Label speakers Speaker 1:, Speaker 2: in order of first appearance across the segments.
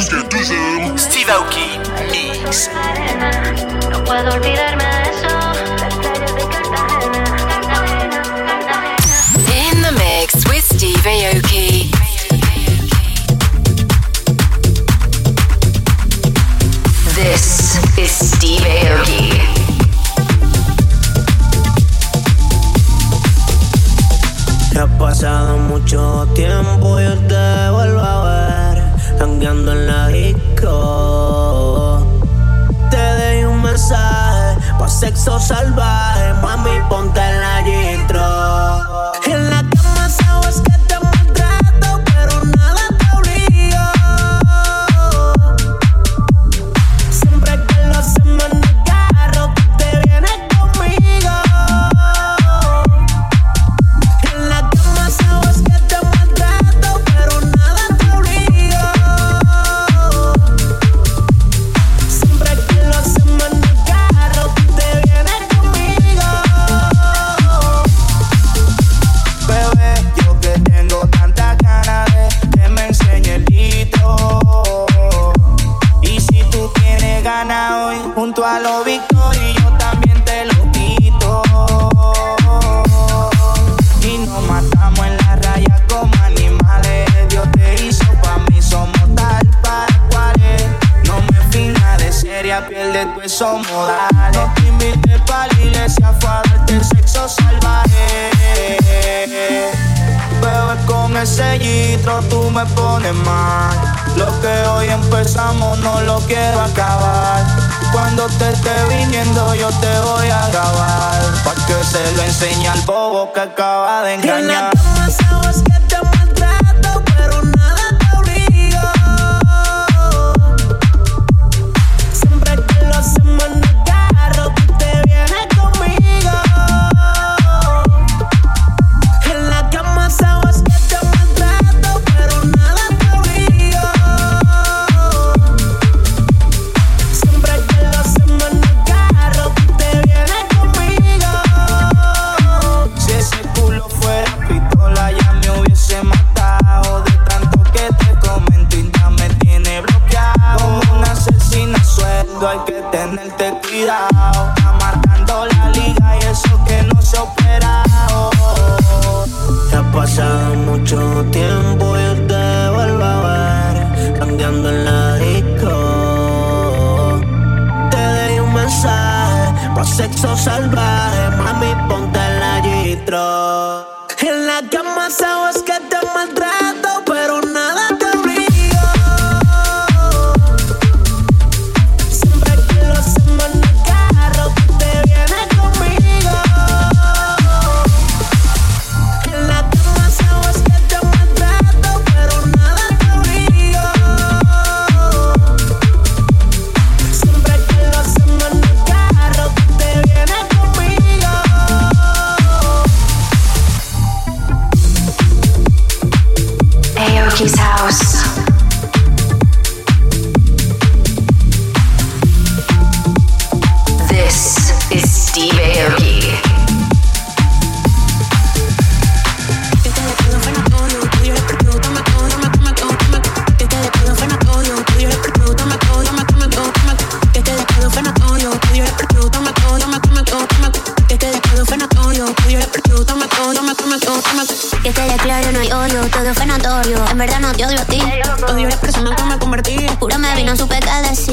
Speaker 1: Steve Aoki, Mix.
Speaker 2: No puedo olvidarme de eso.
Speaker 3: In the mix with Steve Aoki. This is Steve Aoki.
Speaker 4: ha pasado mucho tiempo, y te vuelvo a ver. Cambiando en la disco. Te dejé un mensaje, pa' sexo salvaje, mami, ponte en la
Speaker 5: distro. somos modales. No te invité para la iglesia, fue a darte sexo salvaje. Bebes con ese litro, tú me pones mal. Lo que hoy empezamos no lo quiero acabar. Cuando te esté viniendo, yo te voy a grabar. Pa' que se lo enseñe al bobo que acaba de engañar.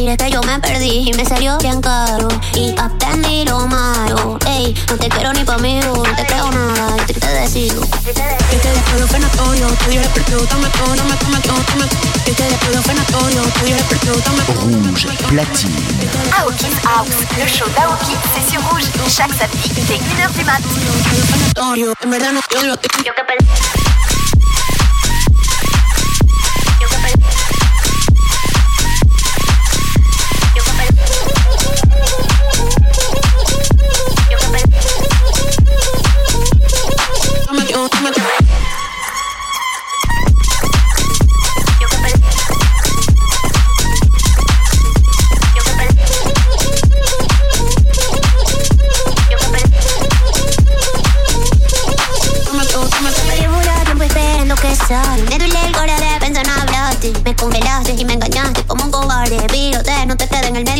Speaker 4: directa yo
Speaker 2: me perdí y me salió bien caro. Y aprendí lo malo. Ey, no te quiero ni pa' mí, no te creo nada. Yo te decido.
Speaker 6: Que te
Speaker 2: despedo fenatorio, todo. Que te fenatorio,
Speaker 1: Rouge, platine.
Speaker 7: House, le show d'Aoki, c'est sur Rouge. Chaque samedi, dès 1h du mat. Yo que.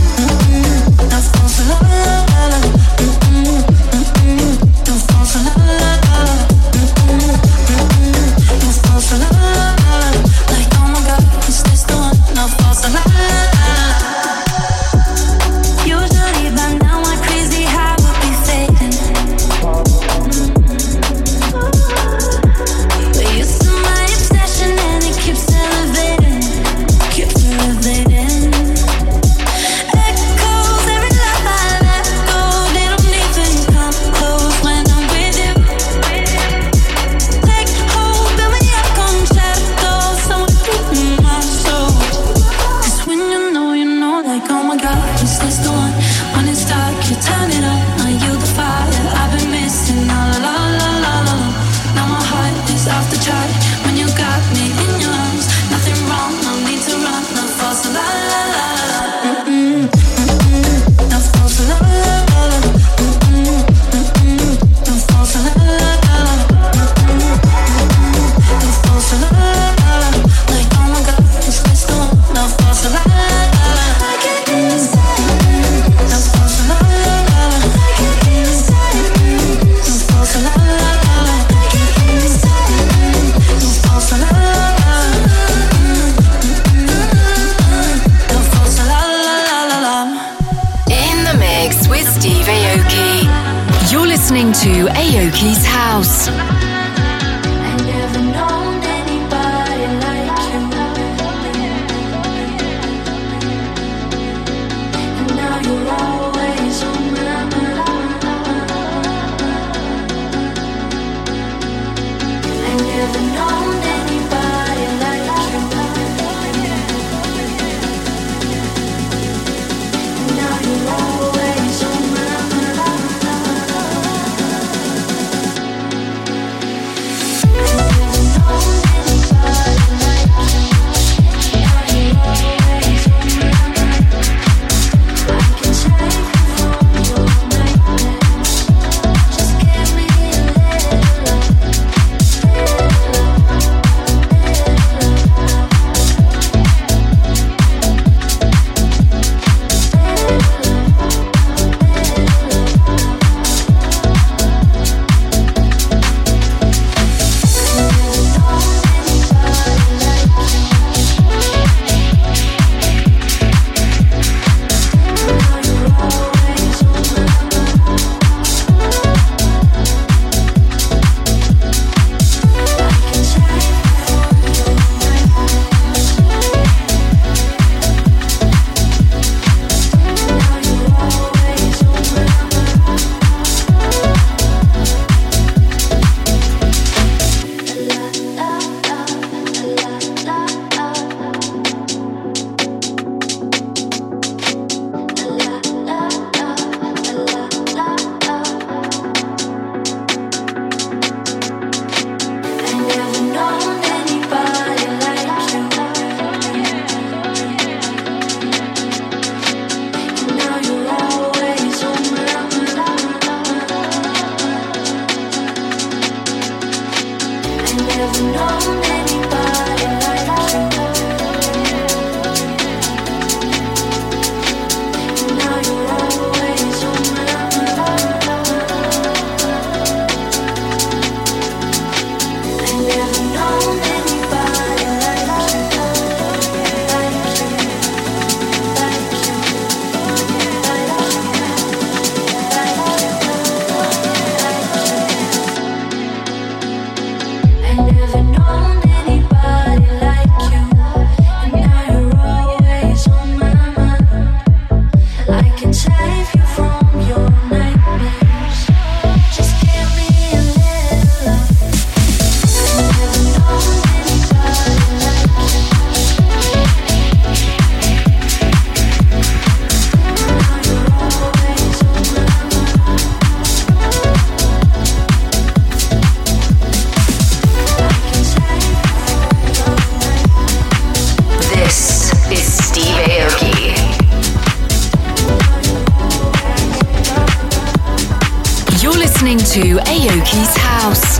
Speaker 8: Usually to Aoki's house.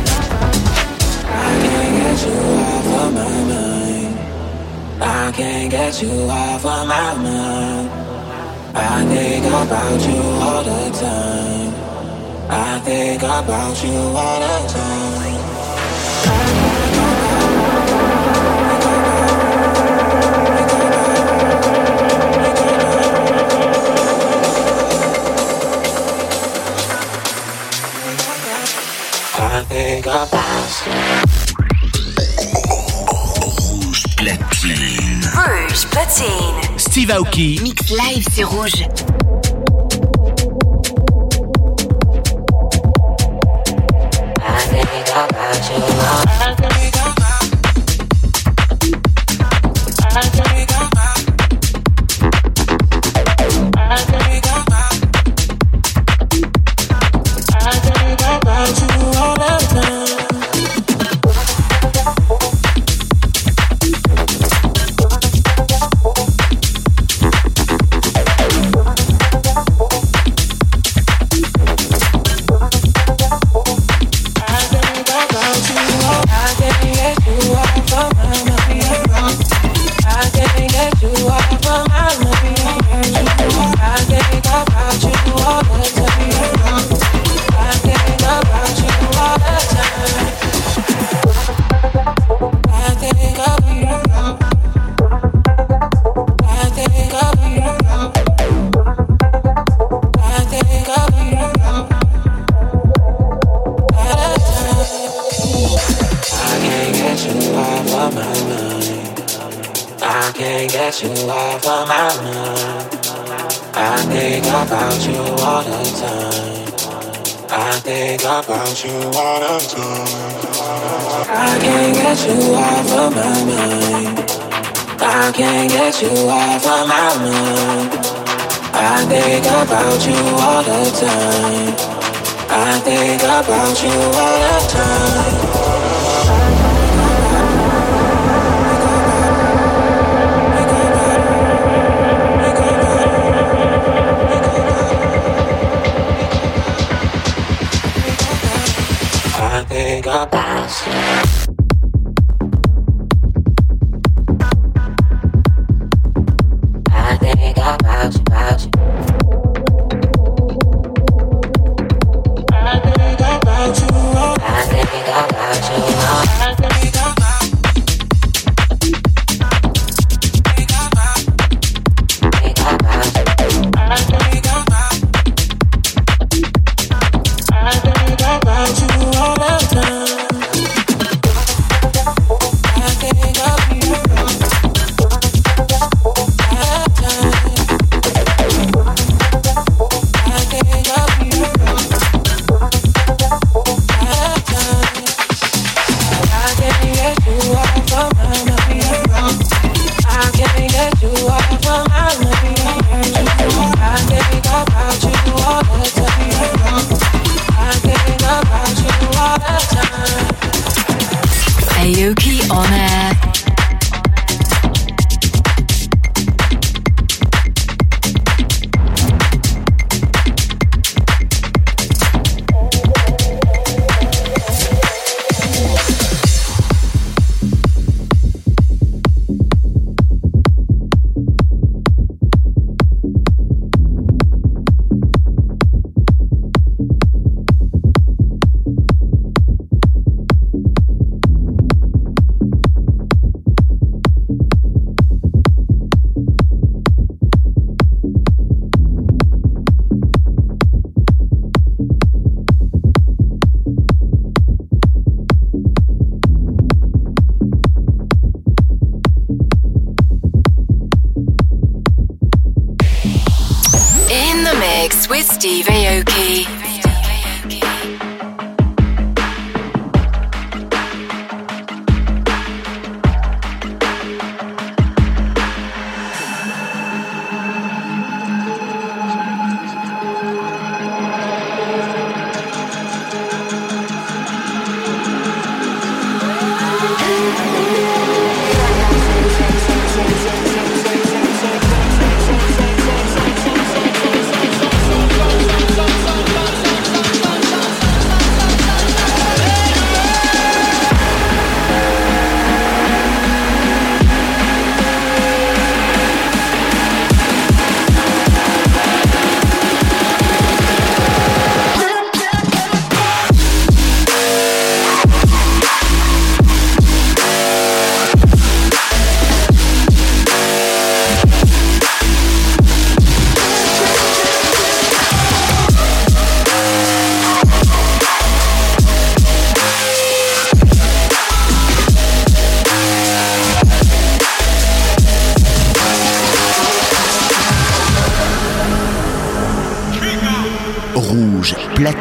Speaker 8: I can't get you off of my mind. I can't
Speaker 9: get you off of my mind. I think about you all the time. I think about you all the time. think about Rouge platine. Rouge platine. Steve Aoki. Mix live, c'est rouge. Think about you all the time. I can't get you off of my mind. I can't get you off of my mind. I think about you all the time. I think about
Speaker 10: you all the time. Think Aoki
Speaker 3: on air.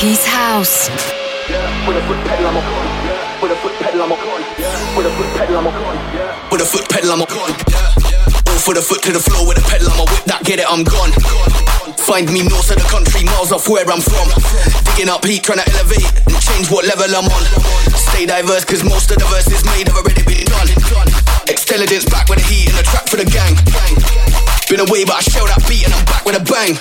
Speaker 3: Aoki's House.
Speaker 11: With a foot pedal, I'm a With a foot pedal, I'm a With a foot pedal, I'm a
Speaker 12: With a foot pedal, I'm a Go for the foot to the floor with a pedal, I'm a whip that, get it, I'm gone. Find me north of the country, miles off where I'm from. Digging up heat, trying to elevate and change what level I'm on. Stay diverse, cause most of the verses made have already been done. Intelligence back with the heat and the track for the gang. Been away, but I shell that beat and I'm back with a bang.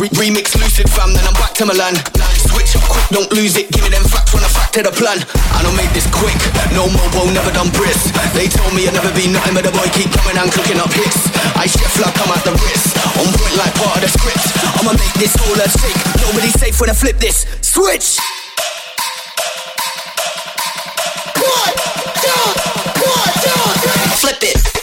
Speaker 12: Re- remix lucid fam, then to Milan. Switch up quick, don't lose it. Give me them facts when I fact to the plan. I don't make this quick. No mobile, never done brisk. They told me I'd never be nothing, but the boy keep coming and cooking up hits. I chef like I'm at the wrist. On point like part of the script. I'ma make this all a shake. Nobody's safe when I flip this. Switch. One, two, one, two, three. Flip it.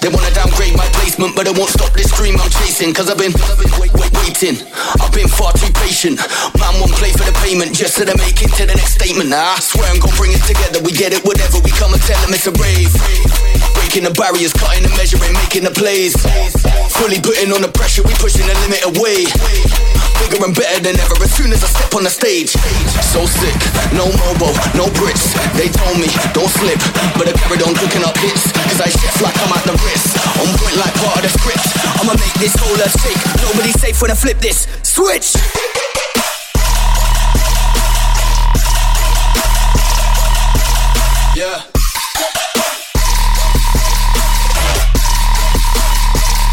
Speaker 12: They wanna downgrade my placement, but I won't stop this dream I'm chasing. Cause I've been wait, wait, waiting. I've been far too patient. Man won't play for the payment just so they make it to the next statement. Nah, I swear I'm gonna bring it together. We get it, whatever. We come and tell them it's a rave. Breaking the barriers, cutting the measuring, making the plays. Fully putting on the pressure, we pushing the limit away. Bigger and better than ever as soon as I step on the stage. So sick, no mobile, no bricks. They told me, don't slip, but I carried on cooking up hits. Cause I chef like I'm at the wrist. On point like part of the script. I'ma make this whole earth shake. Nobody's safe when I flip this. Switch! Yeah.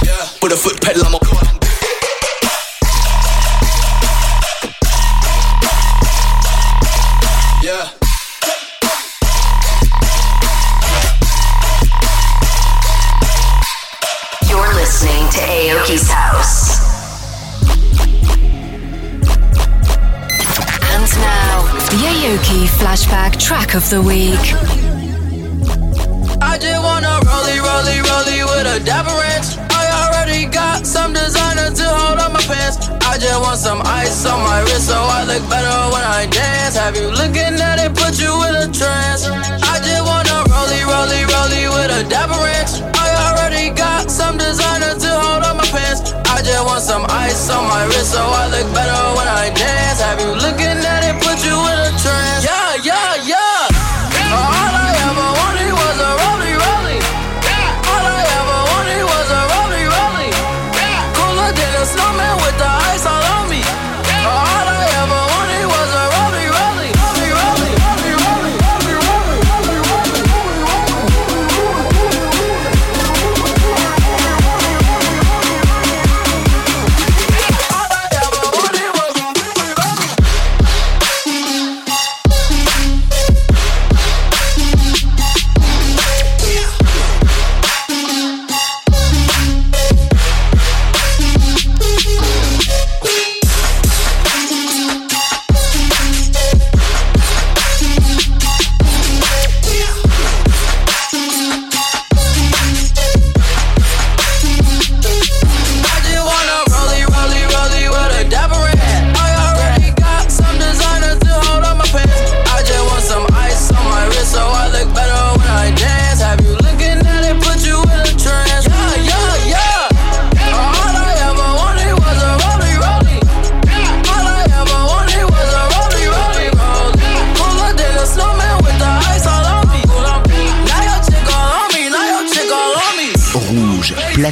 Speaker 12: Yeah. With a foot pedal, I'm a
Speaker 3: Flashback Track of the Week.
Speaker 13: I just wanna with a dapper ranch. I already got some designer to hold on my pants. I just want some ice on my wrist so I look better when I dance. Have you looking at it, put you in a trance? I just wanna with a dapper ranch. I already got some designer to hold on my pants. I just want some ice on my wrist so I look better when I dance. Have you looking at it, put you in a trance? Yeah,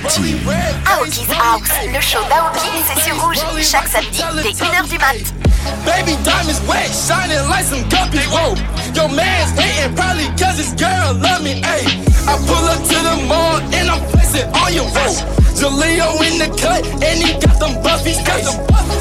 Speaker 1: Platine.
Speaker 7: Aoki's House, le show d'Aoki, c'est sur Rouge, chaque samedi, dès 1h du mat.
Speaker 14: Baby diamonds wet, shining like some guppies. Whoa, your man's hating probably cause his girl love me. Ayy, I pull up to the mall and I'm bustin' on your roof. Jaleo in the cut, and he got them buffy skates.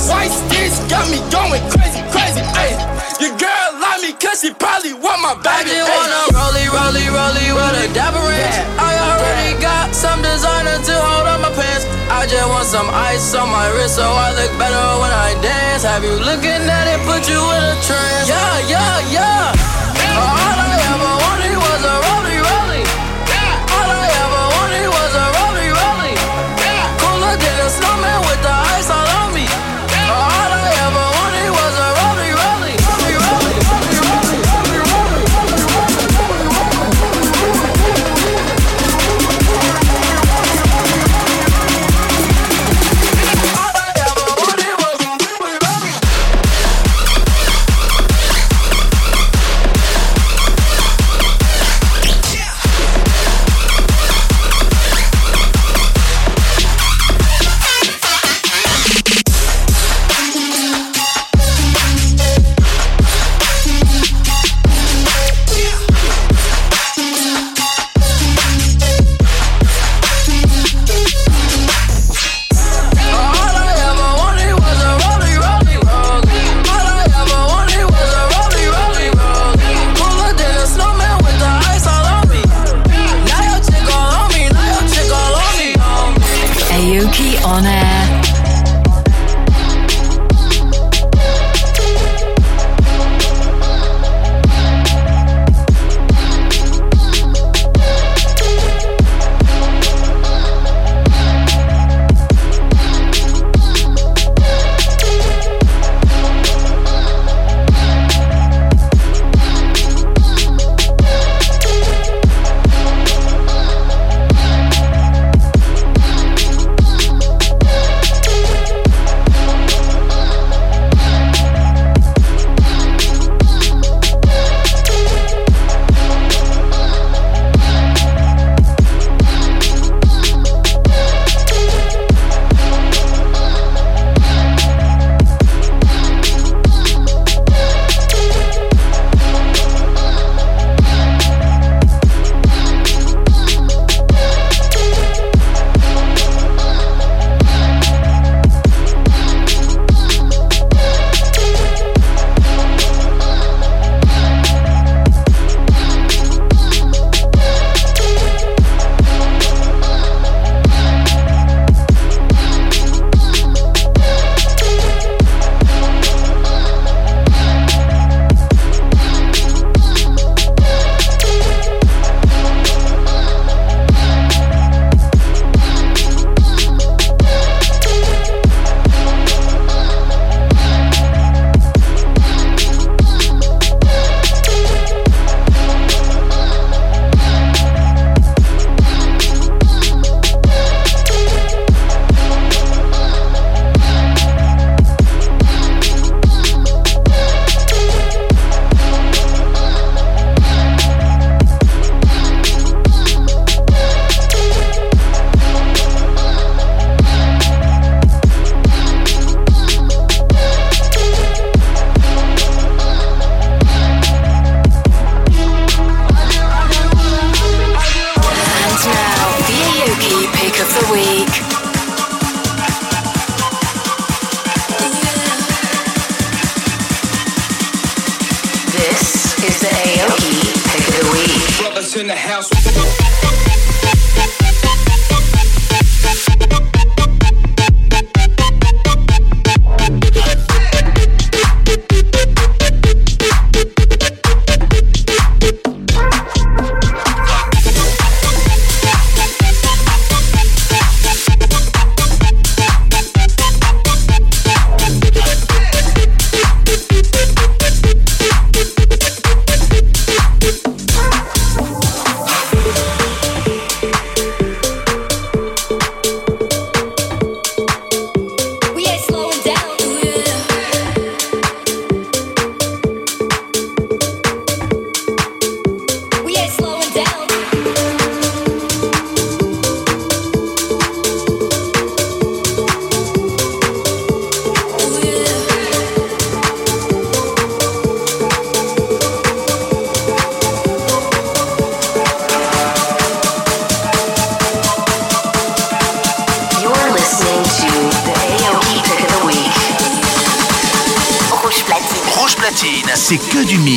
Speaker 14: White skins got me going crazy, crazy, ayy. Your girl like me, cause she probably want my
Speaker 13: bag.
Speaker 14: I
Speaker 13: just wanna rollie, rollie, rollie with a dapper ranch. I already got some designer to hold on my pants. I just want some ice on my wrist so I look better when I dance. Have you looking at it, put you in a
Speaker 7: trance?
Speaker 1: Yeah, yeah, yeah. All I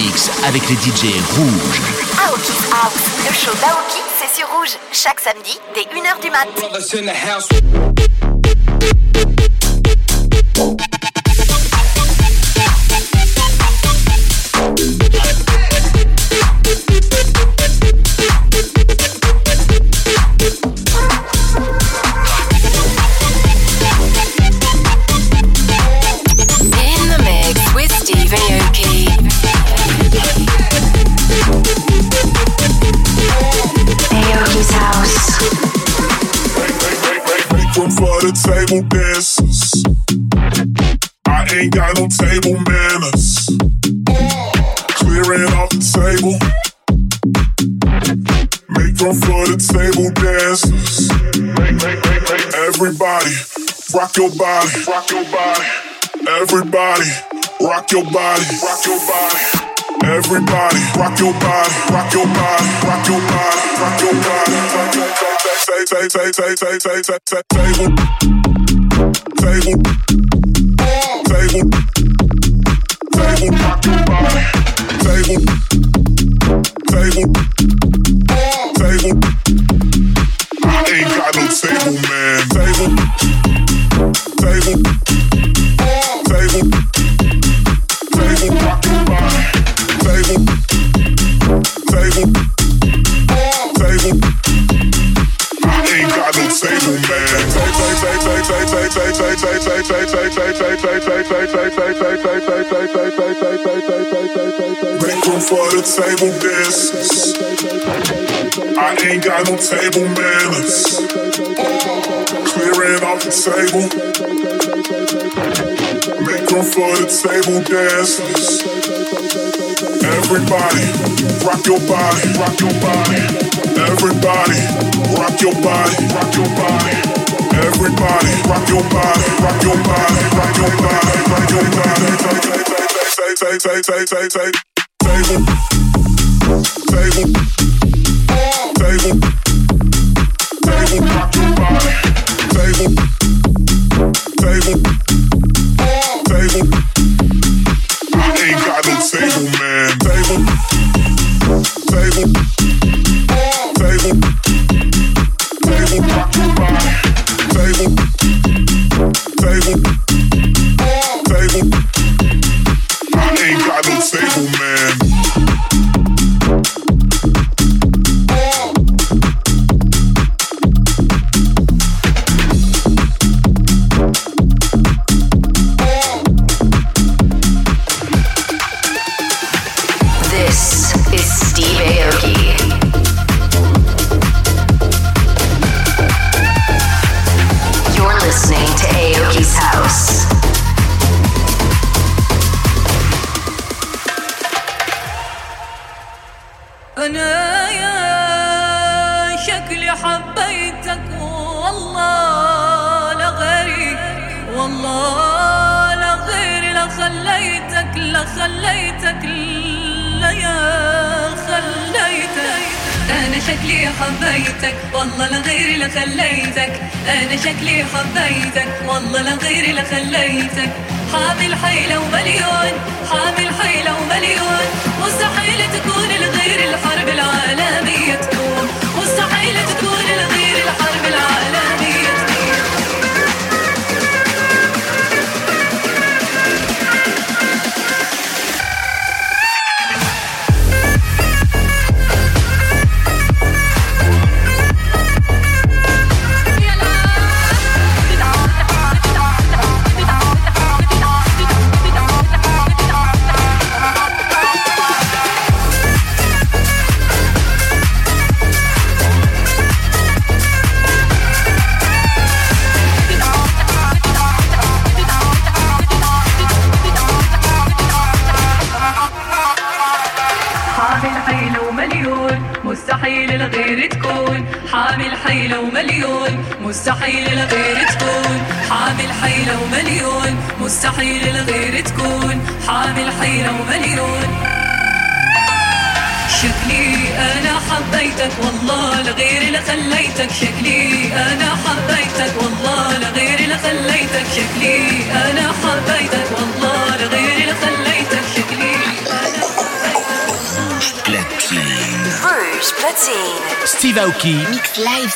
Speaker 1: mix avec les DJ rouges.
Speaker 7: Aoki's House. Le show d'Aoki, c'est sur Rouge. Chaque samedi, dès 1h du mat.
Speaker 14: The
Speaker 15: table dancers. I ain't got no table manners. Clearing off the table. Make room for the table dancers. Everybody, rock your body, rock your body. Everybody, rock your body, rock your body. Everybody, rock your body, rock your body, rock your body, rock your body, rock your body. Say, say, say, say, say, say, say, say, table, table, table, table, rock your body, table, table, table. I ain't got no table, man. Table, table, table, table, room for the table dancers. I ain't got no table manners. Clearing off the table. Make room for the table dancers. Everybody, rock your body, rock your body. Everybody, rock your body, rock your body. Everybody, rock your body, rock your body, rock your body, rock your body. Say, say, say, say, say, say, say, table, table, table, table, rock your body, table, table, table. I ain't got no table, man. Table, table,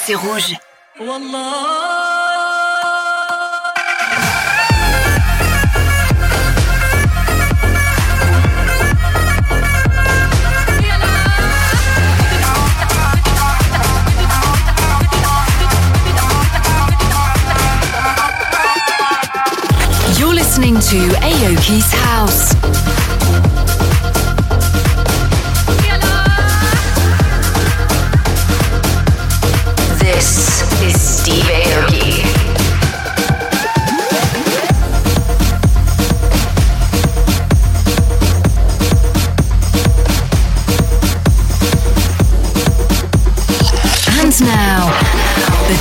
Speaker 3: c'est rouge.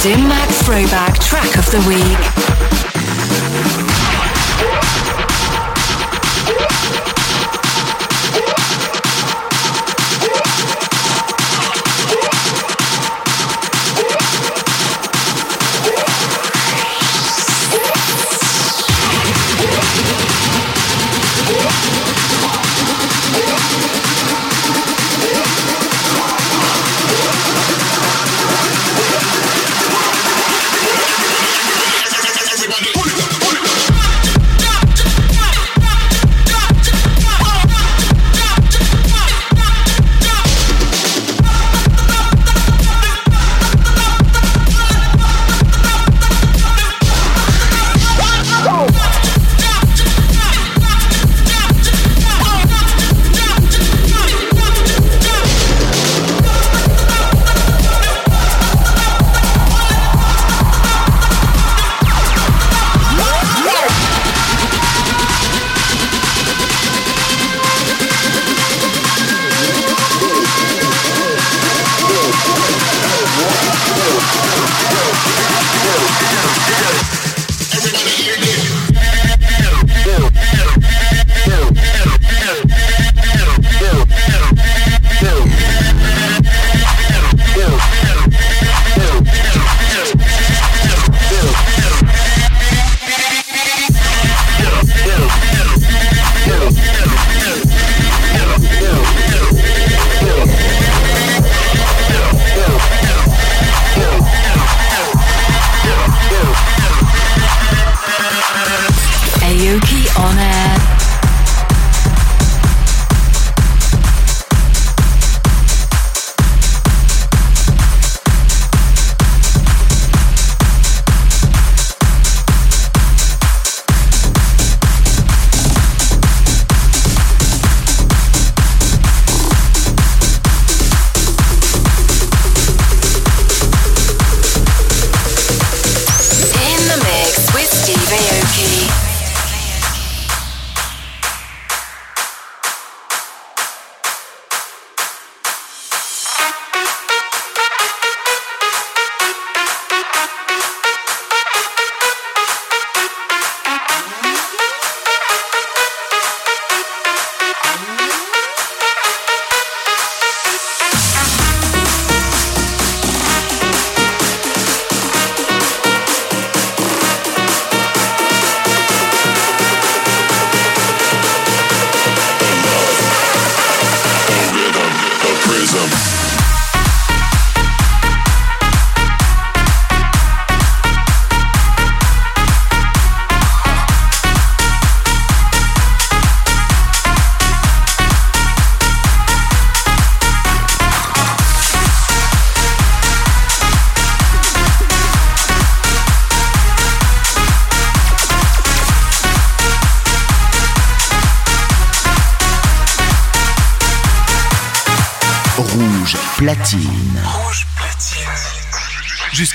Speaker 3: Dim Mak Throwback Track of the Week.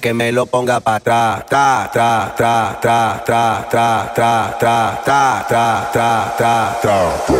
Speaker 16: que me lo ponga pa' Ta, ta, ta, ta, ta, ta, ta, ta, ta, ta, ta, ta, ta.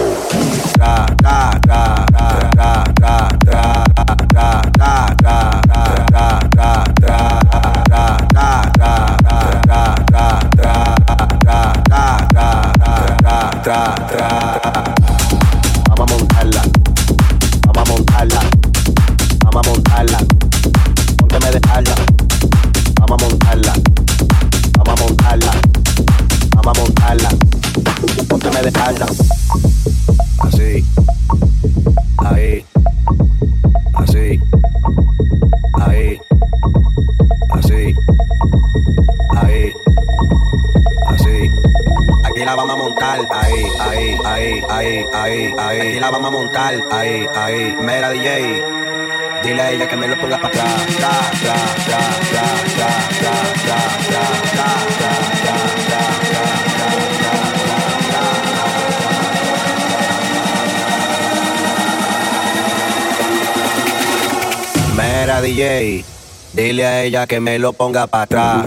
Speaker 16: Vamos a montar. Ahí, ahí, mera DJ. Dile a ella que me lo ponga para atrás. Mera DJ. Dile a ella que me lo ponga para atrás.